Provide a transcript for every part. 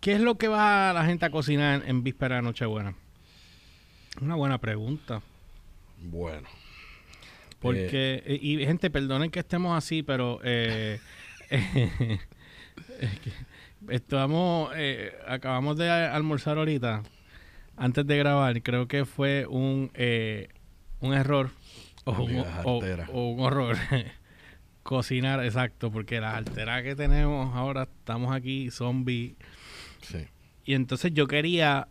¿Qué es lo que va la gente a cocinar en víspera de Nochebuena? Una buena pregunta. Bueno. Porque, eh, y gente, perdonen que estemos así, pero eh, estamos, eh, acabamos de almorzar ahorita, antes de grabar, creo que fue un, un error o un, o un horror cocinar, exacto, porque las alteras que tenemos ahora, estamos aquí, zombie. Sí. Y entonces yo quería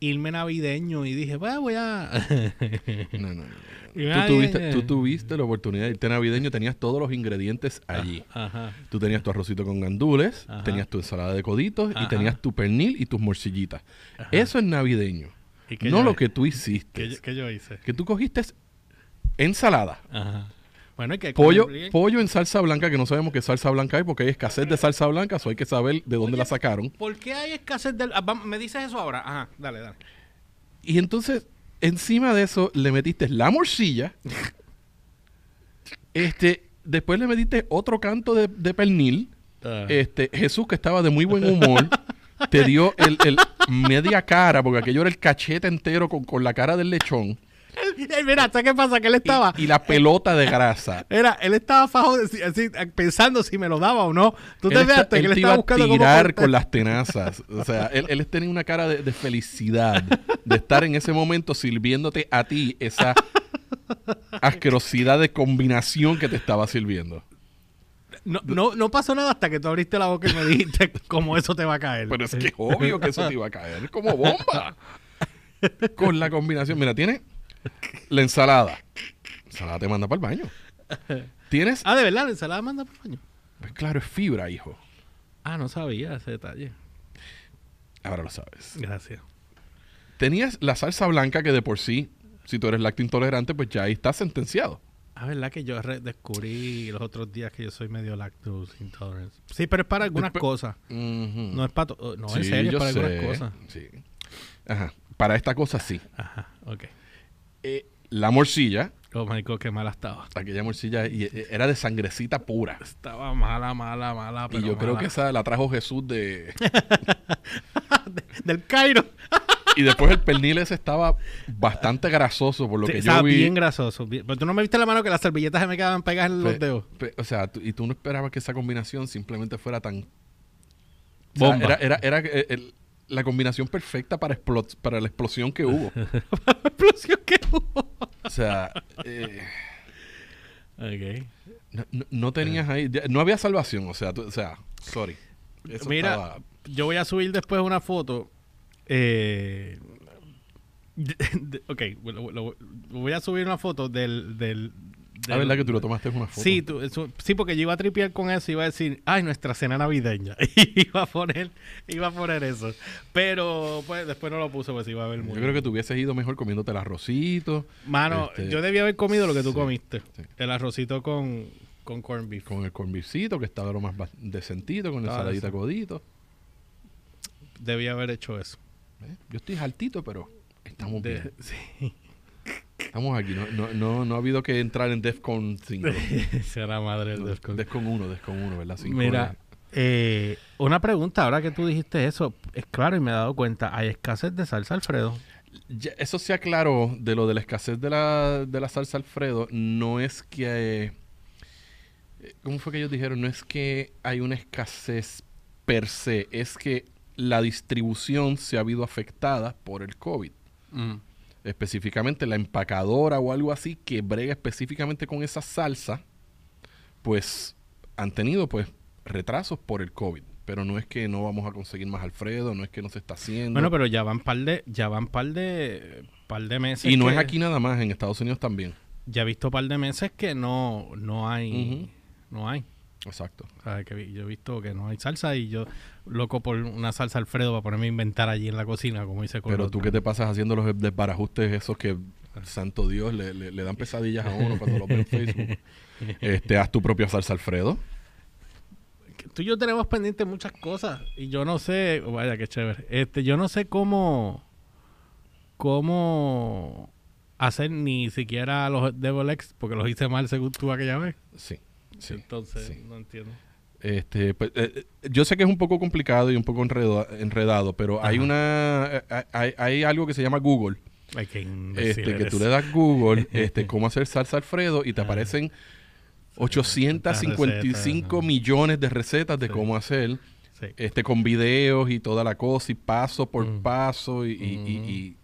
irme navideño y dije, pues voy a... no, no, no. Tú tuviste, tú tuviste, la oportunidad de irte navideño, tenías todos los ingredientes ah, allí. Ajá. Tú tenías tu arrocito con gandules, tenías tu ensalada de coditos y tenías tu pernil y tus morcillitas. Eso es navideño. no lo que tú hiciste. ¿Qué, yo hice? Que tú cogiste ensalada. Bueno, hay que pollo, pollo en salsa blanca, que no sabemos qué salsa blanca hay, porque hay escasez de salsa blanca, eso hay que saber de dónde la sacaron. ¿Por qué hay escasez de...? Ah, me dices eso ahora. Ajá, dale, dale. Y entonces, encima de eso, le metiste la morcilla. este, después le metiste otro canto de, pernil. Ah. Este, Jesús, que estaba de muy buen humor, te dio el, media cara, porque aquello era el cachete entero con, con la cara del lechón. Mira, ¿sabes qué pasa? Que él estaba. Y, la pelota de grasa. Era, él estaba fajo, así, pensando si me lo daba o no. Tú te veas que él estaba buscando tirar con las tenazas. O sea, él, él tenía una cara de, felicidad de estar en ese momento sirviéndote a ti esa asquerosidad de combinación que te estaba sirviendo. No, no, no pasó nada hasta que tú abriste la boca y me dijiste cómo eso te va a caer. Pero es que obvio que eso te iba a caer. Es como bomba. Con la combinación. Mira, tiene la ensalada. La ensalada te manda para el baño. ¿Tienes? Ah, de verdad, la ensalada manda para el baño. Pues claro, es fibra, hijo. Ah, no sabía ese detalle. Ahora lo sabes. Gracias. Tenías la salsa blanca que de por sí, si tú eres lacto intolerante, pues ya ahí está sentenciado. Ah, verdad que yo descubrí los otros días que yo soy medio lactose intolerant. Sí, pero es para algunas cosas. No es para No, en serio, es para algunas cosas. Sí. Ajá. Para esta cosa sí. Ajá, ok. Eh, la morcilla. Oh my God, qué mala estaba. Aquella morcilla eh, era de sangrecita pura. Estaba mala, mala, mala. y yo creo que esa la trajo Jesús de... del Cairo. y después el pernil ese estaba bastante grasoso, por lo que yo estaba bien grasoso. Pero tú no me viste la mano que las servilletas se me quedaban pegadas en los dedos. o sea, y tú no esperabas que esa combinación simplemente fuera tan... Bomba. era, era, eh, el, la combinación perfecta para, para la explosión que hubo. para la explosión que hubo. o sea, eh, no, tenías ahí, no había salvación, o sea, o sea, sorry. Mira, yo voy a subir después una foto. Eh, ok, voy a subir una foto del, del, la verdad que tú lo tomaste en una foto. Sí, sí, porque yo iba a tripear con eso y iba a decir, ay, nuestra cena navideña. Y iba a poner, iba a poner eso. Pero pues después no lo puse, pues iba a ver muy Yo creo que tú hubieses ido mejor comiéndote el arrocito. Mano, este, yo debía haber comido lo que tú comiste. El arrocito con, con corn beef. Con el corn beefcito, que estaba lo más decentito, con el ah, saladita codito. Debía haber hecho eso. ¿Eh? Yo estoy altito, pero estamos bien. Sí. Estamos aquí, no, no, no, no ha habido que entrar en DEFCON 5. Será madre el DEFCON. DEFCON 1, DEFCON 1, ¿verdad? Mira, eh, una pregunta, ahora que tú dijiste eso, es claro y me he dado cuenta, ¿hay escasez de salsa Alfredo? eso se aclaró de lo de la escasez de la, de la salsa Alfredo, no es que... Eh, ¿Cómo fue que ellos dijeron? No es que hay una escasez per se, es que la distribución se ha habido afectada por el COVID. Mm específicamente la empacadora o algo así que brega específicamente con esa salsa, pues han tenido pues retrasos por el COVID. Pero no es que no vamos a conseguir más Alfredo, no es que no se está haciendo. Bueno, pero ya van par de, ya van par de, par de meses. Y no es aquí nada más, en Estados Unidos también. Ya he visto par de meses que no, no hay, no hay. Exacto. que yo he visto que no hay salsa y yo loco por una salsa Alfredo para ponerme a inventar allí en la cocina, como dice Pero tú qué te pasas haciendo los desbarajustes esos que, santo Dios, le, le, dan pesadillas a uno cuando lo ve en Facebook. Este, haz tu propia salsa Alfredo. Tú y yo tenemos pendientes muchas cosas y yo no sé, vaya qué chévere. Este, yo no sé cómo cómo hacer ni siquiera los Devil X porque los hice mal según tú aquella vez. Sí. Entonces, no entiendo. Este, pues, eh, eh, yo sé que es un poco complicado y un poco enredado, pero hay una hay, hay, algo que se llama Google. este, que tú le das Google, este, cómo hacer salsa Alfredo y te aparecen 855 millones de recetas de cómo hacer. Este, con videos y toda la cosa, y paso por paso, y,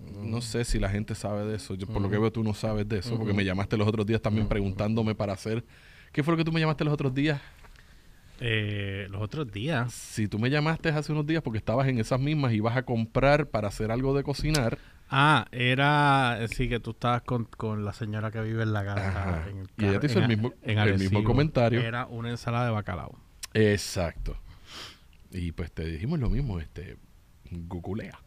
no sé si la gente sabe de eso. Yo, por lo que veo, tú no sabes de eso, porque me llamaste los otros días también preguntándome para hacer ¿Qué fue lo que tú me llamaste los otros días? Eh, los otros días. Si tú me llamaste hace unos días porque estabas en esas mismas y vas a comprar para hacer algo de cocinar. Ah, era, sí, que tú estabas con, la señora que vive en la casa. y ella te hizo el mismo, el mismo comentario. Era una ensalada de bacalao. Exacto. Y pues te dijimos lo mismo, este, guculea.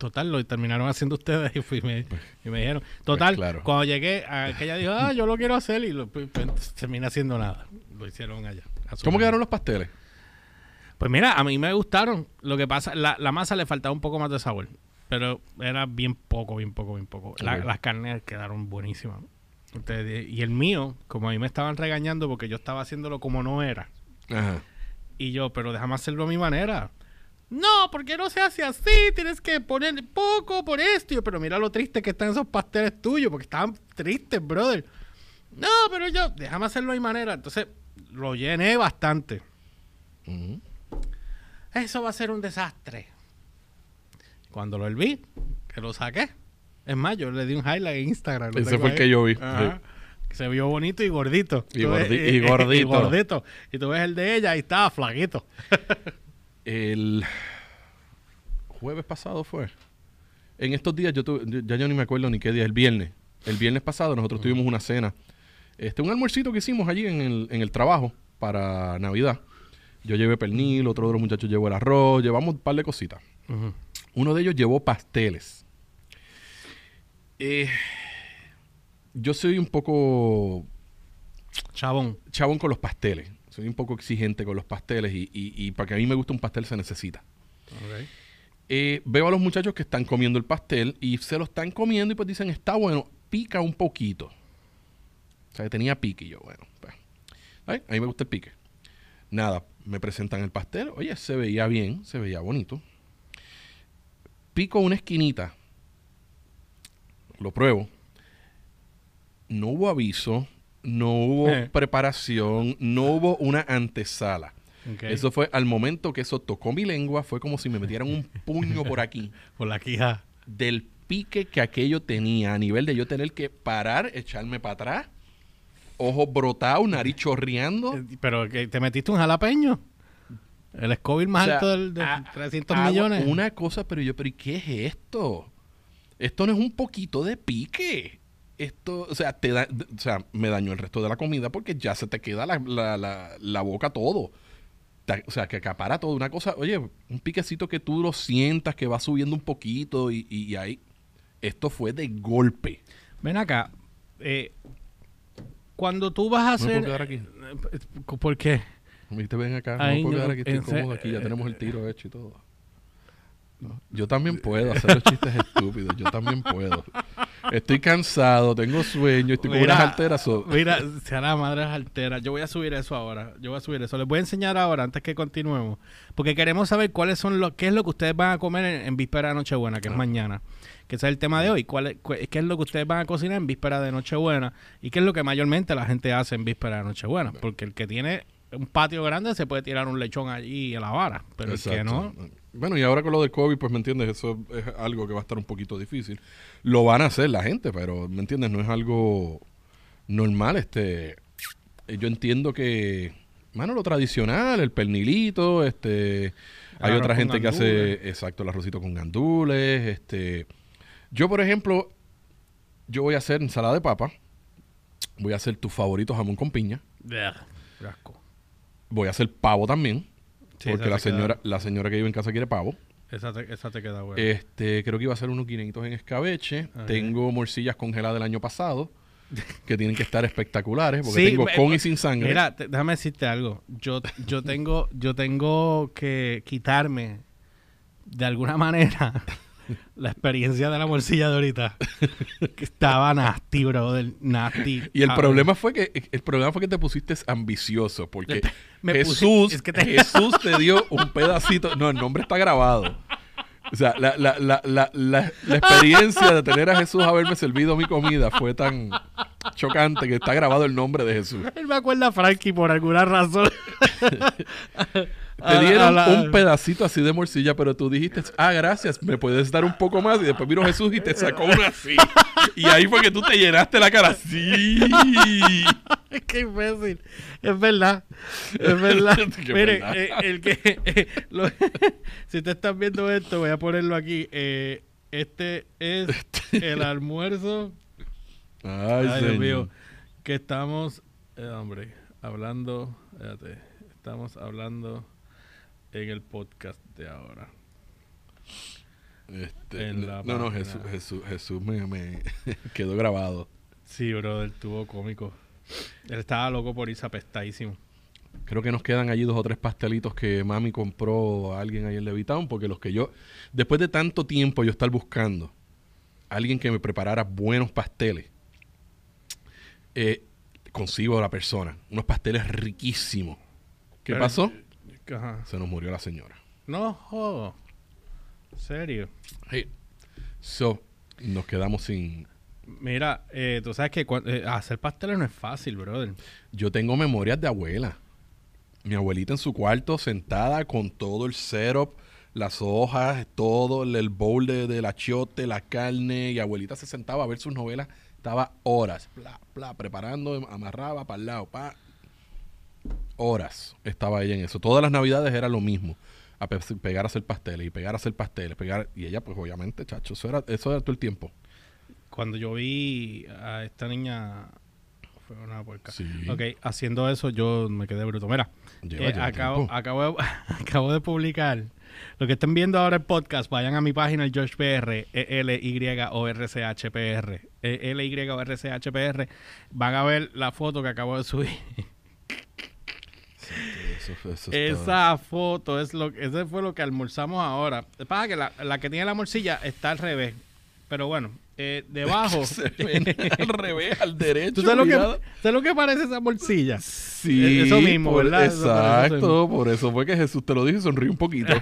Total, lo terminaron haciendo ustedes y, fui, me, pues, y me dijeron. Total, cuando llegué, aquella dijo, ah, yo lo quiero hacer y lo, pues, pues, terminé haciendo nada. Lo hicieron allá. ¿Cómo quedaron los pasteles? Pues mira, a mí me gustaron. Lo que pasa, la, masa le faltaba un poco más de sabor. Pero era bien poco, bien poco, bien poco. las carnes quedaron buenísimas. y el mío, como a mí me estaban regañando porque yo estaba haciéndolo como no era. Ajá. Y yo, pero déjame hacerlo a mi manera. No, porque no se hace así, tienes que poner poco por esto. pero mira lo triste que están esos pasteles tuyos, porque estaban tristes, brother. No, pero yo, déjame hacerlo de mi manera. Entonces, lo llené bastante. Eso va a ser un desastre. Cuando lo vi, que lo saqué. Es más, yo le di un highlight en Instagram. Ese fue el que yo vi. Se vio bonito y gordito. Y, y gordito. y gordito. Y tú ves el de ella y estaba flaquito. el jueves pasado fue. En estos días, yo ya yo ni me acuerdo ni qué día, el viernes. El viernes pasado nosotros tuvimos una cena. Este, un almuercito que hicimos allí en el, en el trabajo para Navidad. Yo llevé pernil, otro de los muchachos llevó el arroz, llevamos un par de cositas. Uno de ellos llevó pasteles. Eh, yo soy un poco... Chabón. Chabón con los pasteles soy un poco exigente con los pasteles y, y, para que a mí me guste un pastel se necesita. Eh, veo a los muchachos que están comiendo el pastel y se lo están comiendo y pues dicen, está bueno, pica un poquito. O sea, que tenía pique y yo, bueno, pues, a mí me gusta el pique. Nada, me presentan el pastel, oye, se veía bien, se veía bonito. Pico una esquinita, lo pruebo. No hubo aviso, no hubo eh. preparación, no hubo una antesala. Eso fue al momento que eso tocó mi lengua, fue como si me metieran un puño por aquí. por la quija. Del pique que aquello tenía, a nivel de yo tener que parar, echarme para atrás, ojos brotados, nariz chorreando. Eh, pero que te metiste un jalapeño. El Scoville más alto del, de 300 millones. Una cosa, pero yo, pero ¿y qué es esto? Esto no es un poquito de pique esto, o sea, te da, o sea, me dañó el resto de la comida porque ya se te queda la, la, la, boca todo. o sea, que acapara todo. Una cosa, oye, un piquecito que tú lo sientas, que va subiendo un poquito y, y, ahí. Esto fue de golpe. Ven acá. Eh, cuando tú vas a hacer. ¿No aquí? Eh, ¿Por qué? ven acá. no puedo quedar aquí. Estoy cómodo aquí. Ya tenemos el tiro hecho y todo. Yo también puedo hacer los chistes estúpidos. Yo también puedo. Estoy cansado, tengo sueño, estoy con unas alteras. Mira, sea la madre las alteras. Yo voy a subir eso ahora. Yo voy a subir eso. Les voy a enseñar ahora, antes que continuemos. Porque queremos saber cuáles son los, qué es lo que ustedes van a comer en, víspera de Nochebuena, que es ah. mañana. Que ese es el tema de hoy. ¿Cuál es, ¿Qué es lo que ustedes van a cocinar en víspera de Nochebuena? Y qué es lo que mayormente la gente hace en víspera de Nochebuena. Porque el que tiene un patio grande se puede tirar un lechón allí a la vara. Pero el que no bueno, y ahora con lo del COVID, pues me entiendes, eso es algo que va a estar un poquito difícil. Lo van a hacer la gente, pero me entiendes, no es algo normal. Este, yo entiendo que, mano, lo tradicional, el pernilito, este, hay otra gente que hace, exacto, el arrocito con gandules, este. Yo, por ejemplo, yo voy a hacer ensalada de papa, voy a hacer tu favorito jamón con piña. Voy a hacer pavo también porque la señora, la señora que vive en casa quiere pavo. Esa te, queda buena. Este, creo que iba a ser unos guineitos en escabeche. Tengo morcillas congeladas del año pasado. que tienen que estar espectaculares porque tengo con y sin sangre. Mira, déjame decirte algo. Yo, yo tengo, yo tengo que quitarme de alguna manera la experiencia de la morcilla de ahorita estaba nasty, brother. Nasty. Y el problema fue que el problema fue que te pusiste ambicioso porque Jesús, Jesús te dio un pedacito. No, el nombre está grabado. O sea, la, la, la, la, la, experiencia de tener a Jesús haberme servido mi comida fue tan chocante que está grabado el nombre de Jesús. Él me acuerda a Frankie por alguna razón. Te dieron un pedacito así de morcilla, pero tú dijiste, ah, gracias, me puedes dar un poco más. Y después vino Jesús y te sacó una así. Y ahí fue que tú te llenaste la cara así. Qué imbécil. Es verdad. Es verdad. Mire, eh, el que. Eh, si ustedes están viendo esto, voy a ponerlo aquí. Eh, este es este. el almuerzo. Ay, Dios mío. Que estamos, hombre, hablando. Espérate, estamos hablando en el podcast de ahora. Este, no, no, Jesús, Jesús, Jesús me, quedó grabado. Sí, brother, tuvo cómico. Él estaba loco por irse apestadísimo. Creo que nos quedan allí dos o tres pastelitos que mami compró a alguien ahí en Levitown, porque los que yo, después de tanto tiempo yo estar buscando alguien que me preparara buenos pasteles, eh, consigo a la persona, unos pasteles riquísimos. ¿Qué pasó? Se nos murió la señora. No, ¿Serio? Sí. So, nos quedamos sin... Mira, eh, tú sabes que eh, hacer pasteles no es fácil, brother. Yo tengo memorias de abuela. Mi abuelita en su cuarto sentada con todo el syrup, las hojas, todo el bowl de, del achiote, la carne. Y abuelita se sentaba a ver sus novelas. Estaba horas, bla, preparando, amarraba para el lado, pa, horas estaba ella en eso. Todas las navidades era lo mismo. A pegar a hacer pasteles y pegar a hacer pasteles, pegar. Y ella, pues obviamente, chacho, eso era, eso era todo el tiempo. Cuando yo vi a esta niña fue una puerca. Ok, haciendo eso yo me quedé bruto. Mira, eh, acabo, acabo, de, acabo de publicar. Lo que estén viendo ahora el podcast, vayan a mi página, el George PR, e L Y O R C H P R, e L Y O R C H P R. Van a ver la foto que acabo de subir. Esa foto es lo ese fue lo que almorzamos ahora. Pasa que la, la, que tiene la morcilla está al revés. Pero bueno, eh, debajo. al revés, al derecho. ¿Tú sabes lo, que, ¿sabes lo, que, parece esa morcilla? Sí. Eso mismo, ¿verdad? Exacto. por eso fue que Jesús te lo dijo y sonríe un poquito.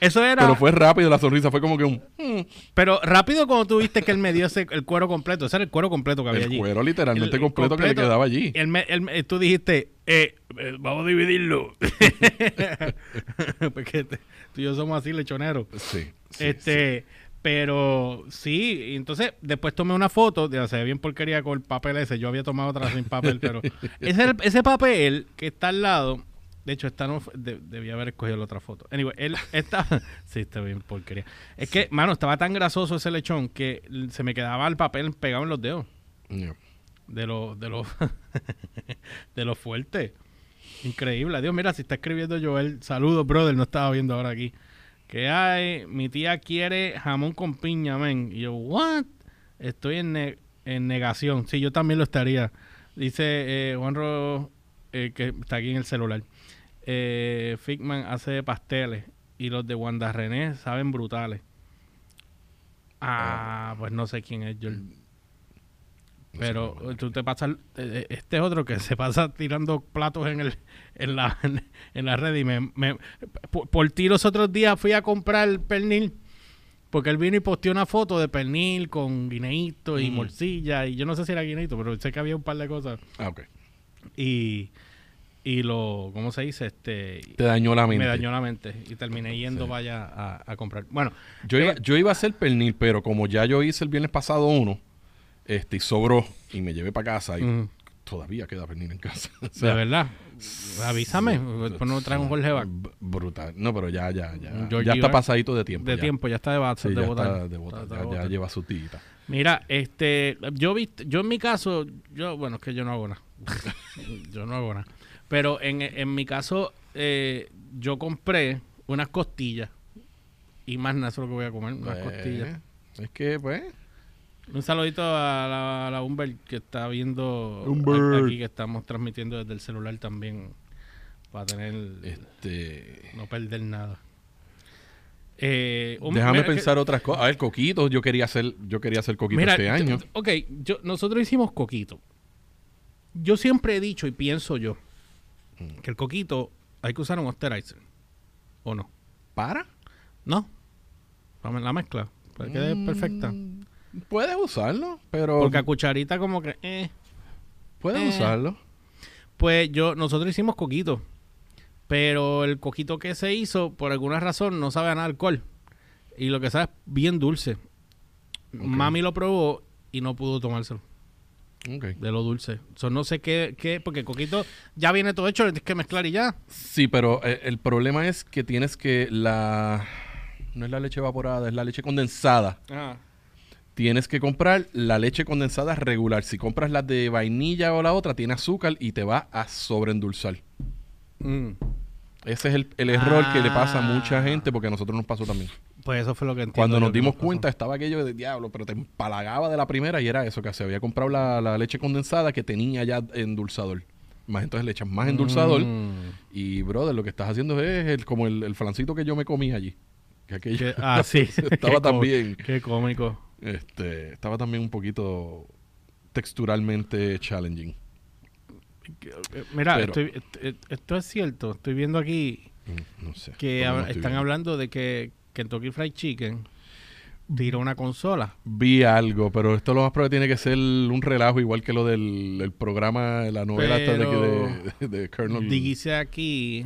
Eso era. Pero fue rápido la sonrisa, fue como que un. Hmm". Pero rápido cuando tú viste que él me dio ese, el cuero completo. Ese era el cuero completo que había allí. El cuero literalmente completo, que le quedaba allí. Él tú dijiste, eh, eh, vamos a dividirlo. Porque tú y yo somos así lechoneros. Sí. este. Pero sí, entonces después tomé una foto, de, se ve bien porquería con el papel ese. Yo había tomado otra sin papel, pero ese, ese papel que está al lado de hecho, esta no debía haber escogido la otra foto. Anyway, él está. sí, está bien porquería. Es que, mano, estaba tan grasoso ese lechón que se me quedaba el papel pegado en los dedos. De lo, de lo, de lo fuerte. Increíble. Dios, mira, si está escribiendo Joel. Saludos, brother. No estaba viendo ahora aquí. Que hay, mi tía quiere jamón con piña, men. Y yo, ¿what? Estoy en, en negación. Sí, yo también lo estaría. Dice eh, Juanro, eh, que está aquí en el celular eh, Figman hace pasteles y los de Wanda René saben brutales. Ah, pues no sé quién es Joel. Pero tú te pasas, eh, eh, este es otro que se pasa tirando platos en el en la, en la red y me, por, ti los otros días fui a comprar pernil porque él vino y posteó una foto de pernil con guineíto y morcilla y yo no sé si era guineíto, pero sé que había un par de cosas. Ah, ok. Y y lo, ¿cómo se dice? Este, Te dañó la mente. Me dañó la mente y terminé yendo vaya a, comprar. Bueno, yo, iba, eh, yo iba a hacer pernil, pero como ya yo hice el viernes pasado uno, este, y sobró y me llevé para casa y todavía queda pernil en casa. de verdad. Avísame, después no traigo un Jorge Brutal. No, pero ya, ya, ya. ya está pasadito de tiempo. De tiempo, ya está de, base, de, botar. ya, ya, lleva su tita. Mira, este, yo vi, yo en mi caso, yo, bueno, es que yo no hago nada. yo no hago nada. Pero en, en mi caso, eh, yo compré unas costillas. Y más nada, eso es lo que voy a comer, unas pues, costillas. Es que, pues... Un saludito a la, a la que está viendo aquí, que estamos transmitiendo desde el celular también. Para tener... Este... No perder nada. Eh, Déjame pensar otras cosas. A ver, coquito, yo quería hacer, yo quería hacer coquito este año. Ok, yo, nosotros hicimos coquito. Yo siempre he dicho y pienso yo mm. que el coquito hay que usar un osterizer. ¿O no? ¿Para? No. La mezcla. Para que mm, perfecta. Puedes usarlo, pero. Porque a cucharita, como que. Eh, puedes eh. usarlo. Pues yo, nosotros hicimos coquito. Pero el coquito que se hizo, por alguna razón, no sabe a nada alcohol. Y lo que sabe es bien dulce. Mami lo probó y no pudo tomárselo. De lo dulce. So, no sé qué, qué, porque coquito ya viene todo hecho, tienes que mezclar y ya. Sí, pero eh, el problema es que tienes que la... No es la leche evaporada, es la leche condensada. Tienes que comprar la leche condensada regular. Si compras la de vainilla o la otra, tiene azúcar y te va a sobreendulzar. Mm. Ese es el, error que le pasa a mucha ah. gente porque a nosotros nos pasó también. Pues eso fue lo que entiendo. Cuando nos dimos cuenta estaba aquello de diablo, pero te empalagaba de la primera y era eso, que se había comprado la, leche condensada que tenía ya endulzador. Más entonces le echas más endulzador mm. y, brother, lo que estás haciendo es el, como el, flancito que yo me comí allí. Que aquello ah, sí. estaba también... Qué cómico. Este, estaba también un poquito texturalmente challenging. Mira, esto es cierto. Estoy viendo aquí mm, que están hablando de que Kentucky Fried Chicken tiró una consola. Vi algo, pero esto lo más probable tiene que ser un relajo igual que lo del programa, la novela de, de, Colonel. Dice aquí.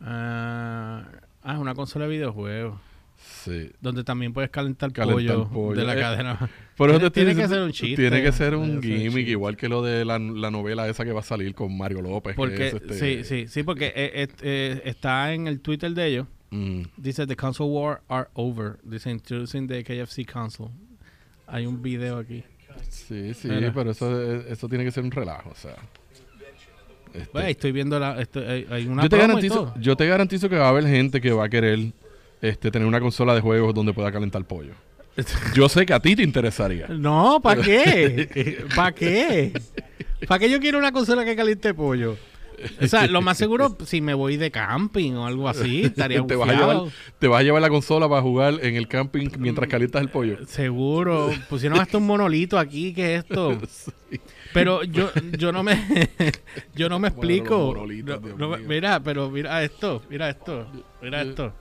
ah, es una consola de videojuegos. Sí. Donde también puedes calentar, pollo, pollo, de la eh, cadena. Pero tiene, que ser un chiste. Tiene que ser un gimmick, igual que lo de la, novela esa que va a salir con Mario López. Porque, este Sí, sí, sí, porque eh, eh, está en el Twitter de ellos. Mm. Dice, The console war are over. Dice, introducing the KFC console. Hay un video aquí. Sí, sí, pero eso, eso tiene que ser un relajo, o sea. Este, estoy viendo la, hay, una yo te garantizo, yo te garantizo que va a haber gente que va a querer este, tener una consola de juegos donde pueda calentar pollo. Yo sé que a ti te interesaría. No, ¿para qué? ¿Para qué? ¿Para qué yo quiero una consola que caliente pollo? O sea, lo más seguro, si me voy de camping o algo así, estaría te vas, a llevar, te vas a llevar la consola para jugar en el camping mientras calientas el pollo. Seguro. Pusieron hasta un monolito aquí, ¿qué es esto? Pero yo, yo no me yo no me explico. mira, pero mira esto, mira esto, mira esto.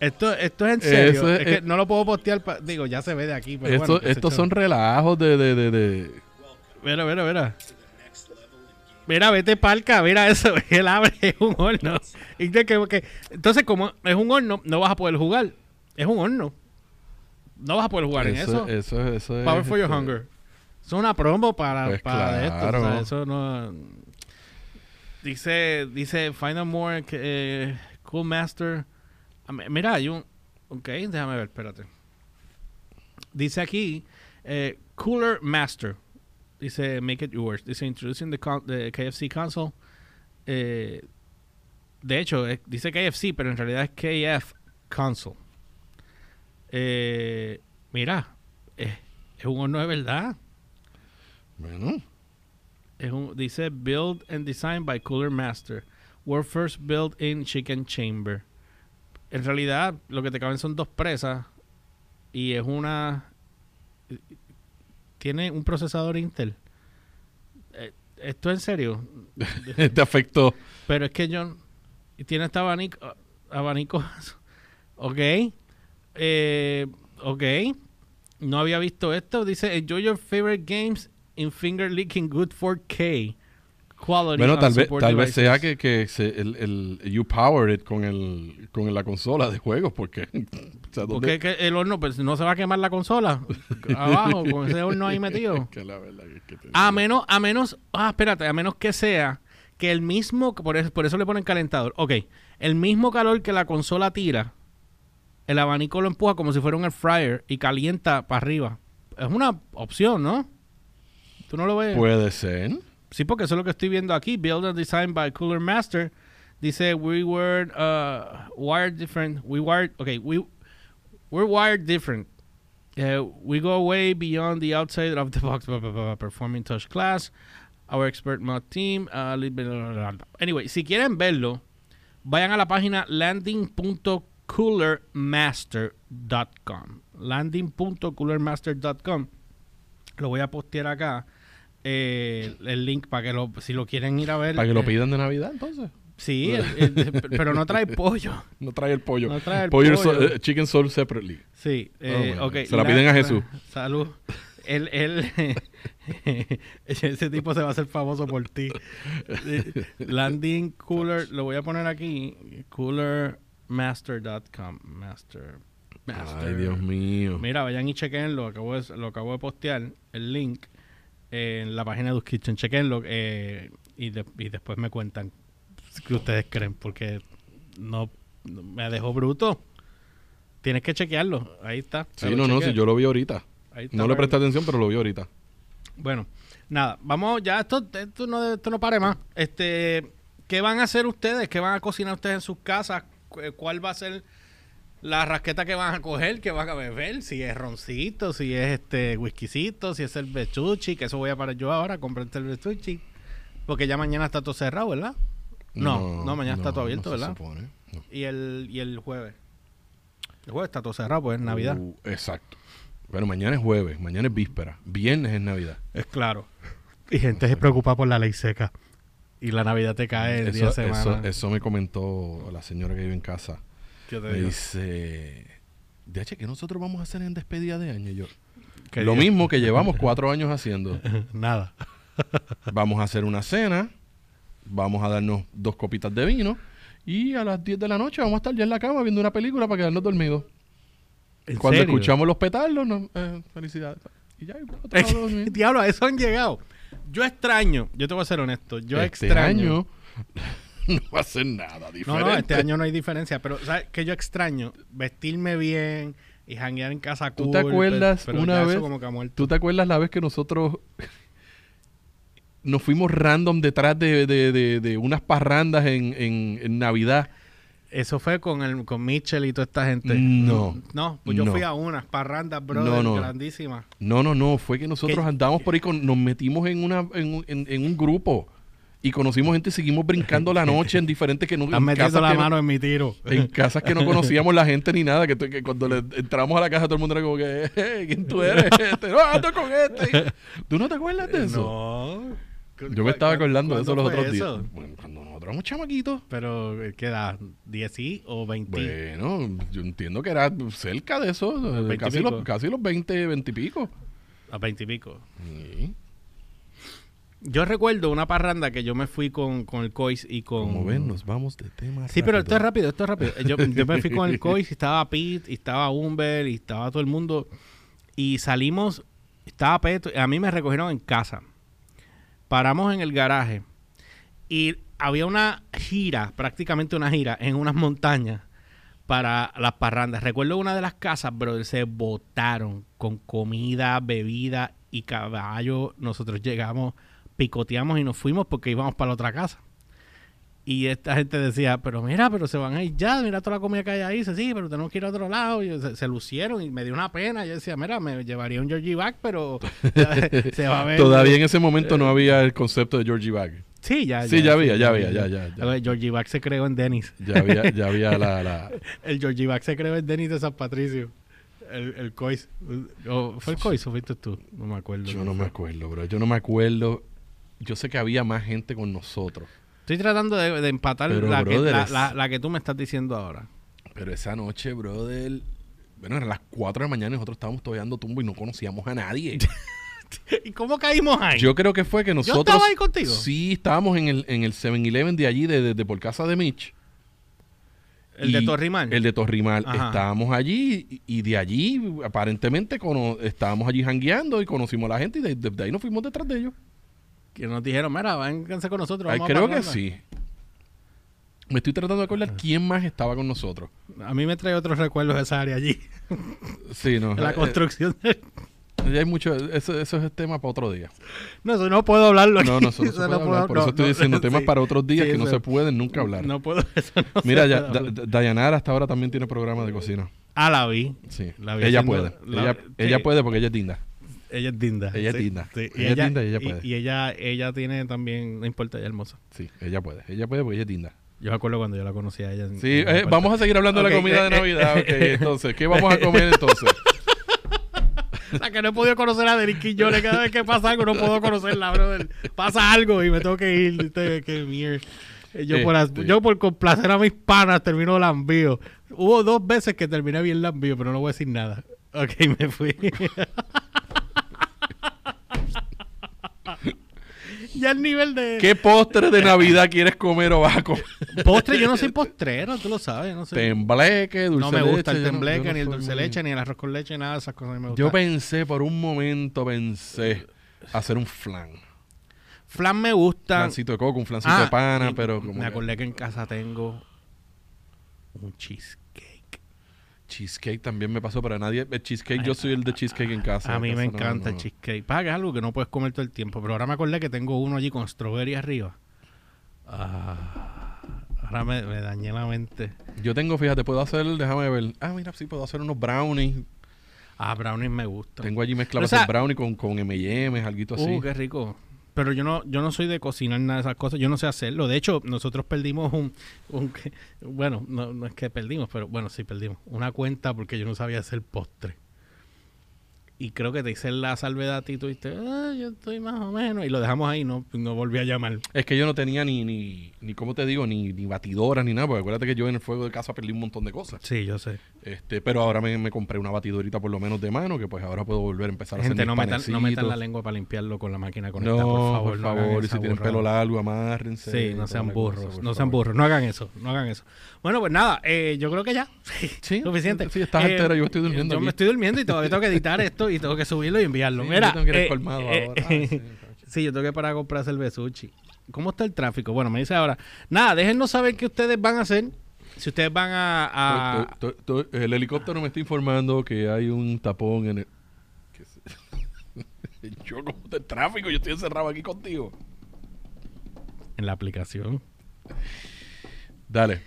Esto, esto es en serio. es, que no lo puedo postear. digo, ya se ve de aquí. Pero bueno, estos son relajos de, de, de, de... Mira, mira, mira. Mira, vete palca, mira eso, él abre, es un horno. entonces, como es un horno, no vas a poder jugar. Es un horno. No vas a poder jugar en eso. Eso, eso es. Power for your este, hunger. Es una promo para, pues para esto. eso no. Dice, dice Final More, eh, Cool Master. Ah, mira, hay un. Ok, déjame ver, espérate. Dice aquí, eh, Cooler Master. Dice, make it yours. Dice, introducing the, KFC console. Eh, de hecho, dice KFC, pero en realidad es KF console. Eh, mira, es un horno de verdad. Bueno. Es un, dice, build and design by Cooler Master. World first built in chicken chamber. En realidad, lo que te caben son dos presas. Y es una tiene un procesador Intel. Eh, ¿Esto en serio? Te afectó. Pero es que yo... Tiene este abanico... Abanico... ok. Eh, ok. No había visto esto. Dice, enjoy your favorite games in finger licking good 4K. Bueno, tal vez, tal vez sea que, que se, el, el, you power it con, el, con la consola de juegos, porque... porque el horno, pues no se va a quemar la consola abajo con ese horno ahí metido. a menos, a menos, ah, espérate, a menos que sea que el mismo, por eso, por eso le ponen calentador. Ok, el mismo calor que la consola tira, el abanico lo empuja como si fuera un air fryer y calienta para arriba. Es una opción, ¿no? ¿Tú no lo ves? Puede ser. Sí, porque eso es lo que estoy viendo aquí. Build and designed by Cooler Master. Dice, we were uh, wired different. We wired, okay, we, we're wired different. Uh, we go way beyond the outside of the box performing touch class. Our expert mod team. Uh, anyway, si quieren verlo, vayan a la página landing.coolermaster.com. Landing.coolermaster.com. Lo voy a postear acá. Eh, el link para que lo, si lo quieren ir a ver. Para que lo eh, pidan de Navidad, entonces. Sí, pero no trae pollo. No trae el pollo. No trae el pollo. pollo. eh, chicken soul separately. Sí, eh, Oh, ok. Se la piden a Jesús. Salud. Él, él, ese tipo se va a hacer famoso por ti. Landing Cooler, lo voy a poner aquí. Coolermaster.com. Master. Master. Ay, Dios mío. Mira, vayan y chequenlo. Acabo de, lo acabo de postear el link en la página de Us Kitchen. Chequenlo eh, y, de- y después me cuentan qué ustedes creen, porque no, no- me dejó bruto. Tienes que chequearlo. Ahí está. Sí, no, no, sí, yo lo vi ahorita. Ahí está, No le presté atención, pero lo vi ahorita. Bueno, nada, vamos ya, esto, esto, no, esto no pare más. Este, ¿Qué van a hacer ustedes? ¿Qué van a cocinar ustedes en sus casas? Cu- ¿Cuál va a ser la rasqueta que van a coger? ¿Qué van a beber? Si es roncito, si es este whiskycito, si es el bechuchi, que eso voy a parar yo ahora, comprarte el bechuchi. Porque ya mañana está todo cerrado, ¿verdad? No, no, mañana está todo abierto, no se ¿verdad? supone, no. Y el, y el jueves. El jueves está todo cerrado, pues es Navidad. Uh, exacto. Pero mañana es jueves, mañana es víspera, viernes es Navidad. Es claro. Y gente se preocupa por la ley seca. Y la Navidad te cae 10 Eso, semanas. eso, eso me comentó la señora que vive en casa. ¿Qué te Me digo? dice, DH, ¿qué nosotros vamos a hacer en despedida de año? Yo, ¿Qué lo mismo que llevamos cuatro años haciendo. Nada. Vamos a hacer una cena, vamos a darnos dos copitas de vino y a las 10 de la noche vamos a estar ya en la cama viendo una película para quedarnos dormidos. ¿En Cuando serio? escuchamos los petardos, no, eh, felicidades. Y ya, y. Diablo, a eso han llegado. Yo extraño, yo te voy a ser honesto, yo este extraño. año no va a ser nada no, diferente. no, este año no hay diferencia, pero ¿sabes que yo extraño? Vestirme bien y janguear en casa ¿Tú cool. te acuerdas pero, pero una vez? Como que. ¿Tú te acuerdas la vez que nosotros nos fuimos random detrás de, de- de- de unas parrandas en, en- en Navidad? Eso fue con el con Mitchell y toda esta gente. No. No, pues yo No. fui a unas parrandas, brother, No, no. grandísimas. No, no, no. Fue que nosotros ¿Qué? andamos por ahí, con, nos metimos en, una, en, un- en- en un grupo y conocimos gente y seguimos brincando la noche en diferentes que en metiendo casas la no- mano en mi tiro. en casas que no conocíamos la gente ni nada, que, cuando le entramos a la casa todo el mundo era como que, "Eh, ¿quién tú eres? Este, no, ando con este. ¿Tú no te acuerdas de eso? No. Yo me estaba acordando de eso los ¿Cuándo otros días. Bueno, cuando nosotros éramos chamaquitos. Pero, ¿qué edad? ¿10 sí o 20? Bueno, yo entiendo que era cerca de eso, de 20 y casi los, casi los 20, 20 y pico. A 20 y pico. Sí. Yo recuerdo una parranda que yo me fui con, con el Cois y con... Como ven, nos vamos de tema Sí, pero esto es rápido. rápido, esto es rápido. Yo, yo me fui con el Cois y estaba Pete, y estaba Humber, y estaba todo el mundo. Y salimos, estaba Peto, a mí me recogieron en casa. Paramos en el garaje y había una gira, prácticamente una gira, en unas montañas para las parrandas. Recuerdo una de las casas, brother, se botaron con comida, bebida y caballo. Nosotros llegamos, picoteamos y nos fuimos porque íbamos para la otra casa. Y esta gente decía, pero mira, pero se van a ir ya, mira toda la comida que hay ahí. Dice, sí, pero tenemos que ir a otro lado. Y se, se lucieron y me dio una pena. Yo decía, mira, me llevaría un Georgie Back, pero se va a ver. Todavía en ese momento no había el concepto de Georgie Bag. Sí, ya. Sí, ya había, ya había, ya, ya, ya. Ver, Georgie Back se creó en Dennis. Ya había, ya había la, la- El Georgie Back se creó en Dennis de San Patricio. El, el Cois. ¿Fue el Cois o fuiste tú? No me acuerdo. Yo no me acuerdo, bro. Yo no me acuerdo. Yo sé que había más gente con nosotros. Estoy tratando de, de empatar Pero, la, que, la, es- la- la que tú me estás diciendo ahora. Pero esa noche, brother... Bueno, eran las 4 de la mañana y nosotros estábamos todavía dando tumbo y no conocíamos a nadie. ¿Y cómo caímos ahí? Yo creo que fue que nosotros... estaba ahí contigo? Sí, estábamos en el, en el 7-Eleven de allí, de, de- de por casa de Mitch. el de Y- Torrimán. El de Torrimal. Ajá. Estábamos allí y, y de allí, aparentemente, cono- estábamos allí jangueando y conocimos a la gente y de, de- de ahí nos fuimos detrás de ellos. Que nos dijeron, mira, vénganse con nosotros. Ay, vamos a creo que Parranda". sí. Me estoy tratando de acordar quién más estaba con nosotros. A mí me trae otros recuerdos de esa área allí. Sí, no. la eh, construcción. de- eh, hay mucho, eso, eso es tema para otro día. No, eso no puedo hablarlo. No, no, eso no se puede hablar. Por eso estoy diciendo temas para otros días sí, que no se pueden nunca hablar. No puedo. Eso Mira, ya, Da- Dayanara hasta ahora también tiene programa de cocina. Ah, la vi. Sí. La vi ella haciendo- puede. la- ella, sí. ella puede porque ella es linda. Ella es linda. Ella es sí, linda. sí. Y Ella es linda y ella puede. Y, ella, ella tiene también, no importa, ella es hermosa. Sí, ella puede. Ella puede porque ella es linda. Yo me acuerdo cuando yo la conocí a ella. sí, eh, vamos a seguir hablando de la comida de Navidad. ok, entonces, ¿qué vamos a comer entonces? La que no he podido conocer a Derek Quiñones. Cada vez que pasa algo, no puedo conocerla, brother. Pasa algo y me tengo que ir. Qué mierda. Yo, por, yo por complacer a mis panas termino lambío. Hubo dos veces que terminé bien lambío, pero no voy a decir nada. Ok, me fui. ya el nivel de... ¿Qué postre de Navidad quieres comer o vas a comer? Postre, yo no soy postrero, tú lo sabes. No sé. Tembleque, dulce leche. No me gusta el tembleque, ni el dulce leche, ni el arroz con leche, nada de esas cosas me gustan. Yo pensé, por un momento pensé hacer un flan. Flan me gusta. Flancito de coco, un flancito de ah, pana, pero Me acordé que en casa tengo un cheesecake. Cheesecake también me pasó para nadie. El cheesecake, yo soy el de cheesecake en casa. A mí me encanta el cheesecake. Paga es algo que no puedes comer todo el tiempo. Pero ahora me acordé que tengo uno allí con strawberry arriba. Ah, ahora me, dañé la mente. Yo tengo, fíjate, puedo hacer, déjame ver. Ah, mira, sí, puedo hacer unos brownies. Ah, brownies me gustan. Tengo allí mezclados el brownie con, con M&M's, algo así. Uh, qué rico. Pero yo no, yo no soy de cocinar nada de esas cosas. Yo no sé hacerlo. De hecho, nosotros perdimos un, un bueno, no, no es que perdimos, pero bueno, sí perdimos una cuenta porque yo no sabía hacer postre y creo que te hice la salvedad y tú dijiste, ah, yo estoy más o menos, y lo dejamos ahí, no, no volví a llamar. Es que yo no tenía ni, ni, ni ¿cómo te digo? Ni, ni batidoras ni nada, porque acuérdate que yo en el fuego de casa perdí un montón de cosas. Sí, yo sé. Este, pero ahora me, compré una batidorita por lo menos de mano, que pues ahora puedo volver a empezar a hacer no metan, no metan la lengua para limpiarlo con la máquina conectada, no, por favor. Por favor, y si tienen pelo largo, amárrense. Sí, no sean burros, no sean burros, no hagan eso, no hagan eso. Bueno, pues nada, eh, yo creo que ya. Sí, suficiente. Sí, estás eh, entera, yo estoy durmiendo. Yo me estoy durmiendo y todavía tengo que editar esto y tengo que subirlo y enviarlo. Mira, yo tengo que ir eh, colmado eh, ahora. sí, yo tengo que parar a comprar cervezuchi. ¿Cómo está el tráfico? Bueno, me dice ahora. Nada, déjenos saber qué ustedes van a hacer. Si ustedes van a. el helicóptero me está informando que hay un tapón en el. yo, ¿cómo está el tráfico? Yo estoy encerrado aquí contigo. En la aplicación. Dale.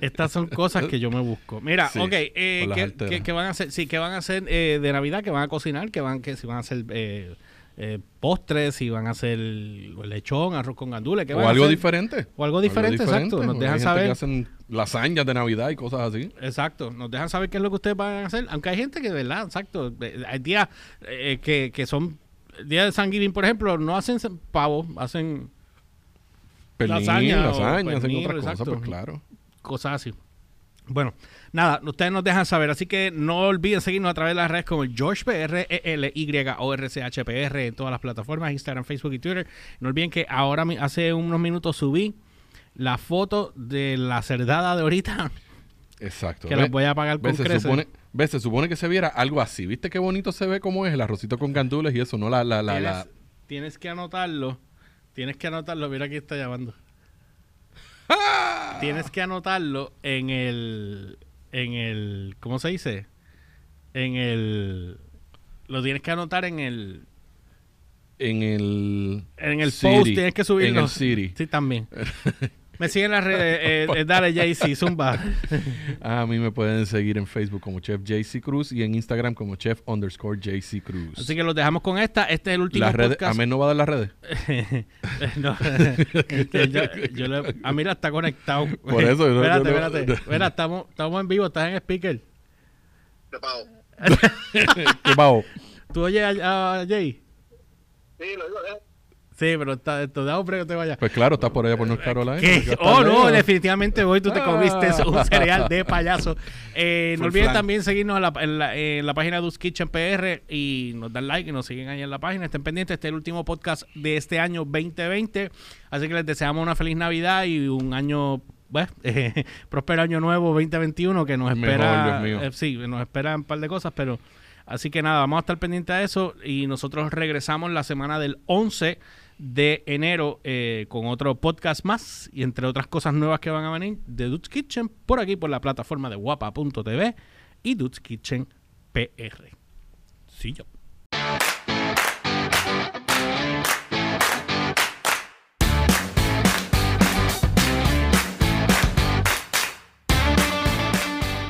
Estas son cosas que yo me busco. Mira, ok, eh, ¿qué, van a hacer? Sí, ¿qué van a hacer eh, de Navidad? ¿Qué van a cocinar? ¿Qué van, que si van a hacer eh, eh, postres? ¿Si van a hacer lechón, arroz con gandules? o algo diferente. O algo diferente, exacto. Nos dejan saber. Que hacen lasañas de Navidad y cosas así. Exacto. Nos dejan saber qué es lo que ustedes van a hacer. Aunque hay gente que, de verdad, exacto. Hay días que, que son. Día de San Giving, por ejemplo, no hacen pavo, hacen lasaña, lasaña, hacen otras cosas, pues claro. Cosas así. Bueno, nada, ustedes nos dejan saber, así que no olviden seguirnos a través de las redes como GeorgePR, e L Y O R C H P R en todas las plataformas, Instagram, Facebook y Twitter. No olviden que ahora hace unos minutos subí la foto de la cerdada de ahorita. Exacto. Que la voy a pagar con se supone, se supone que se viera algo así. ¿Viste qué bonito se ve como es el arrocito con gandules y eso, no la la la, la... tienes que anotarlo Tienes que anotarlo, mira aquí está llamando. Tienes que anotarlo en el. En el. ¿Cómo se dice? En el. Lo tienes que anotar en el. En el. En el post tienes que subirlo. En el City. Sí, también. Me siguen en las redes, eh, eh dale JC, Zumba. a mí me pueden seguir en Facebook como Chef JC Cruz y en Instagram como Chef underscore JC Cruz. Así que los dejamos con esta. Este es el último las redes, ¿A mí no va a dar las redes? no. yo, le, ah, mira, está conectado. Por eso. espérate, espérate. Mira, estamos, estamos en vivo, estás en speaker. ¿Qué pago? ¿Qué pago? ¿Tú oyes a, a Jay? Sí, lo digo, ¿eh? Sí, pero está, esto da hombre que te vaya. Pues claro, estás por allá por North Carolina. Oh, no, definitivamente hoy tú te comiste un cereal de payaso. Eh, no olviden también seguirnos en la, en, la, página de Us Kitchen PR y nos dan like y nos siguen ahí en la página. Estén pendientes, este es el último podcast de este año 2020. Así que les deseamos una feliz Navidad y un año bueno, eh, próspero año nuevo 2021 que nos espera. Eh, sí, nos esperan un par de cosas, pero así que nada, vamos a estar pendientes de eso y nosotros regresamos la semana del 11 de enero eh, con otro podcast más y entre otras cosas nuevas que van a venir de Dudes Kitchen por aquí por la plataforma de guapa.tv y Dudes Kitchen PR. Sí, yo.